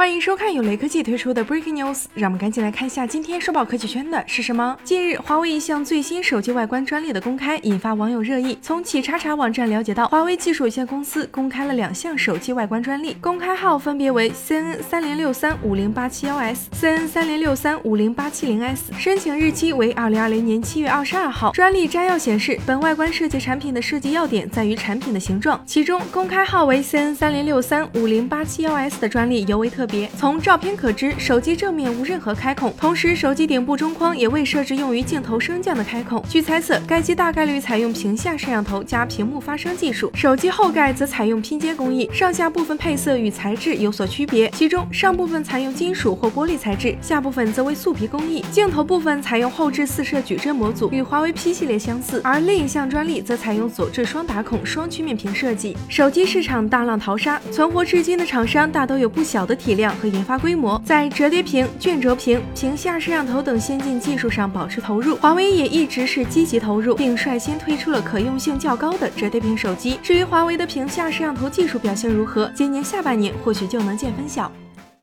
欢迎收看由雷科技推出的 Breaking News，让我们赶紧来看一下今天收报科技圈的是什么。近日，华为一项最新手机外观专利的公开引发网友热议。从企查查网站了解到，华为技术有限公司公开了两项手机外观专利，公开号分别为 CN 三零六三五零八七幺 S、CN 三零六三五零八七零 S，申请日期为二零二零年七月二十二号。专利摘要显示，本外观设计产品的设计要点在于产品的形状，其中公开号为 CN 三零六三五零八七幺 S 的专利尤为特别。别从照片可知，手机正面无任何开孔，同时手机顶部中框也未设置用于镜头升降的开孔。据猜测，该机大概率采用屏下摄像头加屏幕发声技术。手机后盖则采用拼接工艺，上下部分配色与材质有所区别，其中上部分采用金属或玻璃材质，下部分则为素皮工艺。镜头部分采用后置四摄矩阵模组，与华为 P 系列相似，而另一项专利则采用左置双打孔双曲面屏设计。手机市场大浪淘沙，存活至今的厂商大都有不小的体量。量和研发规模，在折叠屏、卷折屏、屏下摄像头等先进技术上保持投入。华为也一直是积极投入，并率先推出了可用性较高的折叠屏手机。至于华为的屏下摄像头技术表现如何，今年下半年或许就能见分晓。